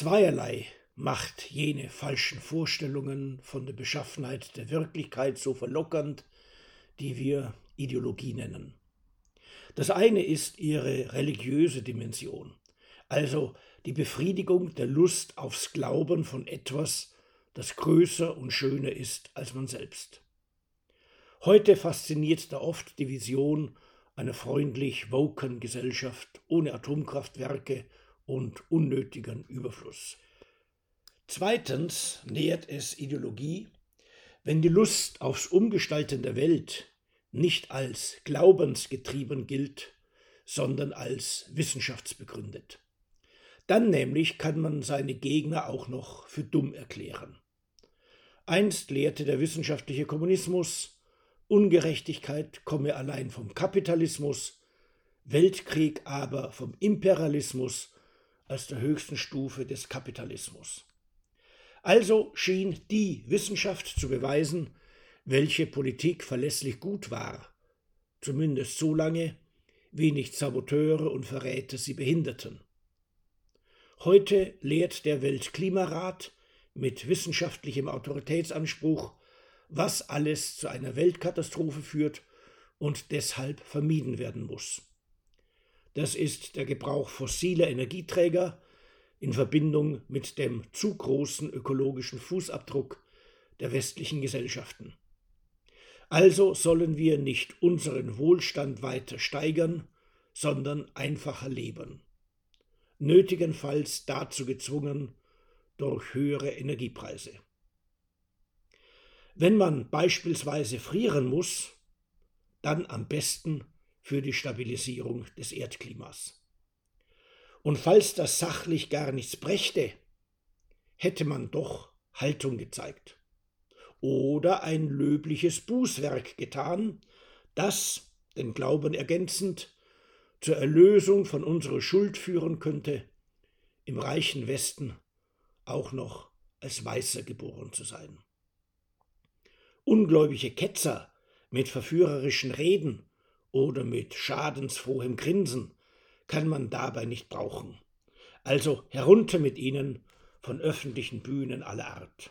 Zweierlei macht jene falschen Vorstellungen von der Beschaffenheit der Wirklichkeit so verlockernd, die wir Ideologie nennen. Das eine ist ihre religiöse Dimension, also die Befriedigung der Lust aufs Glauben von etwas, das größer und schöner ist als man selbst. Heute fasziniert da oft die Vision einer freundlich woken Gesellschaft ohne Atomkraftwerke und unnötigen Überfluss. Zweitens nährt es Ideologie, wenn die Lust aufs Umgestalten der Welt nicht als glaubensgetrieben gilt, sondern als wissenschaftsbegründet. Dann nämlich kann man seine Gegner auch noch für dumm erklären. Einst lehrte der wissenschaftliche Kommunismus, Ungerechtigkeit komme allein vom Kapitalismus, Weltkrieg aber vom Imperialismus als der höchsten Stufe des Kapitalismus. Also schien die Wissenschaft zu beweisen, welche Politik verlässlich gut war, zumindest so lange, wie nicht Saboteure und Verräter sie behinderten. Heute lehrt der Weltklimarat mit wissenschaftlichem Autoritätsanspruch, was alles zu einer Weltkatastrophe führt und deshalb vermieden werden muss. Das ist der Gebrauch fossiler Energieträger in Verbindung mit dem zu großen ökologischen Fußabdruck der westlichen Gesellschaften. Also sollen wir nicht unseren Wohlstand weiter steigern, sondern einfacher leben. Nötigenfalls dazu gezwungen durch höhere Energiepreise. Wenn man beispielsweise frieren muss, dann am besten für die Stabilisierung des Erdklimas. Und falls das sachlich gar nichts brächte, hätte man doch Haltung gezeigt oder ein löbliches Bußwerk getan, das, den Glauben ergänzend, zur Erlösung von unserer Schuld führen könnte, im reichen Westen auch noch als Weißer geboren zu sein. Ungläubige Ketzer mit verführerischen Reden oder mit schadensfrohem Grinsen kann man dabei nicht brauchen. Also herunter mit ihnen von öffentlichen Bühnen aller Art.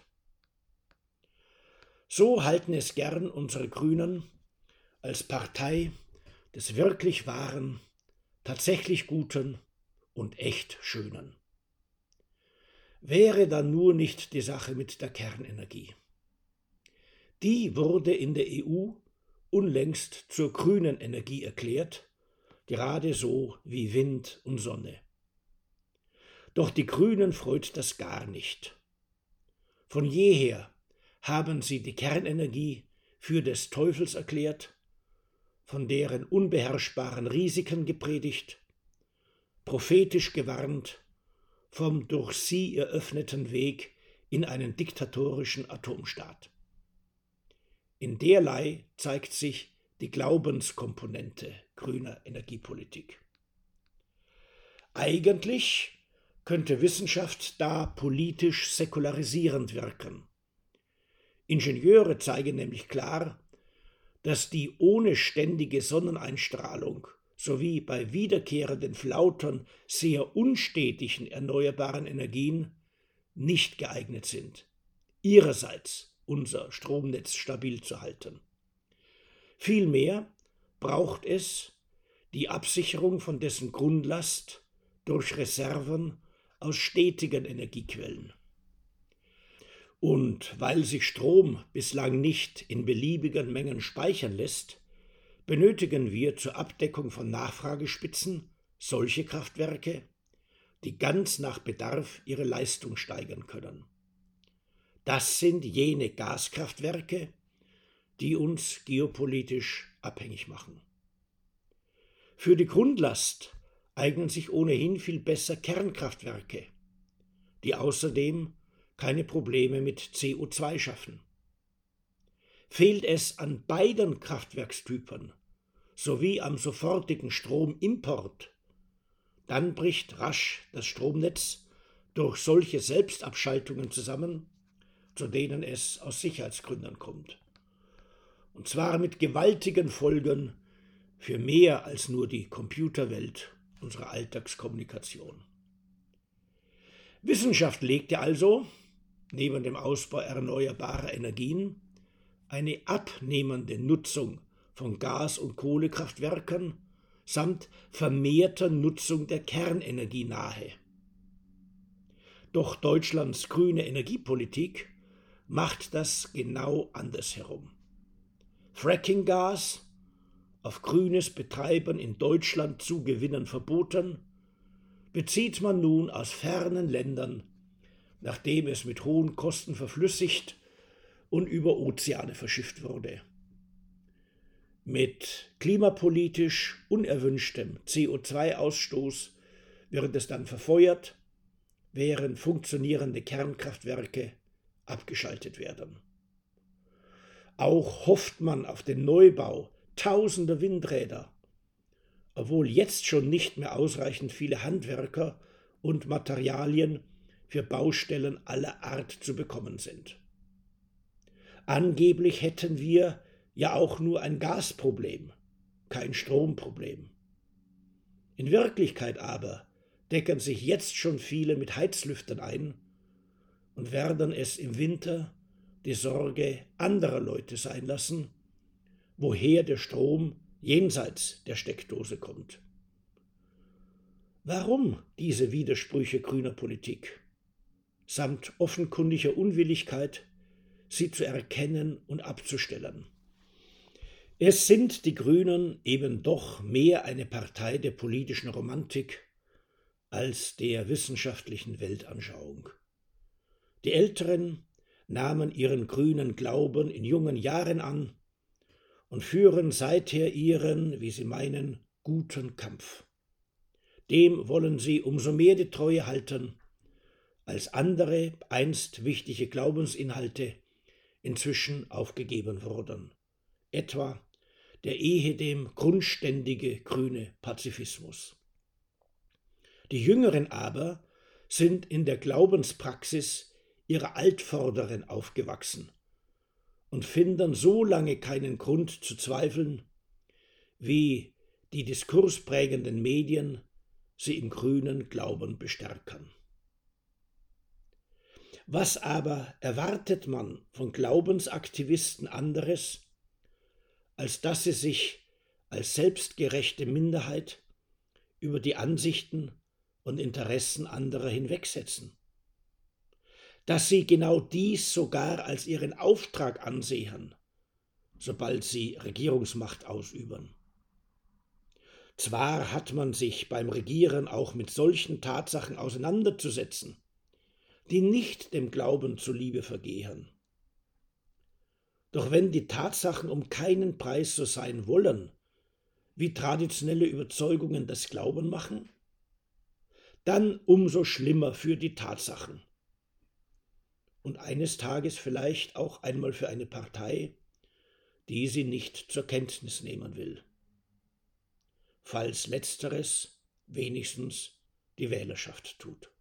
So halten es gern unsere Grünen als Partei des wirklich Wahren, tatsächlich Guten und echt Schönen. Wäre dann nur nicht die Sache mit der Kernenergie. Die wurde in der EU unlängst zur grünen Energie erklärt, gerade so wie Wind und Sonne. Doch die Grünen freut das gar nicht. Von jeher haben sie die Kernenergie für des Teufels erklärt, von deren unbeherrschbaren Risiken gepredigt, prophetisch gewarnt vom durch sie eröffneten Weg in einen diktatorischen Atomstaat. In derlei zeigt sich die Glaubenskomponente grüner Energiepolitik. Eigentlich könnte Wissenschaft da politisch säkularisierend wirken. Ingenieure zeigen nämlich klar, dass die ohne ständige Sonneneinstrahlung sowie bei wiederkehrenden Flautern sehr unstetigen erneuerbaren Energien nicht geeignet sind, ihrerseits unser Stromnetz stabil zu halten. Vielmehr braucht es die Absicherung von dessen Grundlast durch Reserven aus stetigen Energiequellen. Und weil sich Strom bislang nicht in beliebigen Mengen speichern lässt, benötigen wir zur Abdeckung von Nachfragespitzen solche Kraftwerke, die ganz nach Bedarf ihre Leistung steigern können. Das sind jene Gaskraftwerke, die uns geopolitisch abhängig machen. Für die Grundlast eignen sich ohnehin viel besser Kernkraftwerke, die außerdem keine Probleme mit CO2 schaffen. Fehlt es an beiden Kraftwerkstypen sowie am sofortigen Stromimport, dann bricht rasch das Stromnetz durch solche Selbstabschaltungen zusammen, zu denen es aus Sicherheitsgründen kommt. Und zwar mit gewaltigen Folgen für mehr als nur die Computerwelt unserer Alltagskommunikation. Wissenschaft legte also, neben dem Ausbau erneuerbarer Energien, eine abnehmende Nutzung von Gas- und Kohlekraftwerken samt vermehrter Nutzung der Kernenergie nahe. Doch Deutschlands grüne Energiepolitik macht das genau andersherum. Frackinggas, auf grünes Betreiben in Deutschland zu gewinnen verboten, bezieht man nun aus fernen Ländern, nachdem es mit hohen Kosten verflüssigt und über Ozeane verschifft wurde. Mit klimapolitisch unerwünschtem CO2-Ausstoß wird es dann verfeuert, während funktionierende Kernkraftwerke abgeschaltet werden. Auch hofft man auf den Neubau tausender Windräder, obwohl jetzt schon nicht mehr ausreichend viele Handwerker und Materialien für Baustellen aller Art zu bekommen sind. Angeblich hätten wir ja auch nur ein Gasproblem, kein Stromproblem. In Wirklichkeit aber decken sich jetzt schon viele mit Heizlüftern ein und werden es im Winter die Sorge anderer Leute sein lassen, woher der Strom jenseits der Steckdose kommt. Warum diese Widersprüche grüner Politik, samt offenkundiger Unwilligkeit, sie zu erkennen und abzustellen? Es sind die Grünen eben doch mehr eine Partei der politischen Romantik als der wissenschaftlichen Weltanschauung. Die Älteren nahmen ihren grünen Glauben in jungen Jahren an und führen seither ihren, wie sie meinen, guten Kampf. Dem wollen sie umso mehr die Treue halten, als andere einst wichtige Glaubensinhalte inzwischen aufgegeben wurden, etwa der ehedem grundständige grüne Pazifismus. Die Jüngeren aber sind in der Glaubenspraxis ihrer Altvorderen aufgewachsen und finden so lange keinen Grund zu zweifeln, wie die diskursprägenden Medien sie im grünen Glauben bestärken. Was aber erwartet man von Glaubensaktivisten anderes, als dass sie sich als selbstgerechte Minderheit über die Ansichten und Interessen anderer hinwegsetzen? Dass sie genau dies sogar als ihren Auftrag ansehen, sobald sie Regierungsmacht ausüben. Zwar hat man sich beim Regieren auch mit solchen Tatsachen auseinanderzusetzen, die nicht dem Glauben zuliebe vergehen. Doch wenn die Tatsachen um keinen Preis so sein wollen, wie traditionelle Überzeugungen das Glauben machen, dann umso schlimmer für die Tatsachen und eines Tages vielleicht auch einmal für eine Partei, die sie nicht zur Kenntnis nehmen will. Falls letzteres wenigstens die Wählerschaft tut.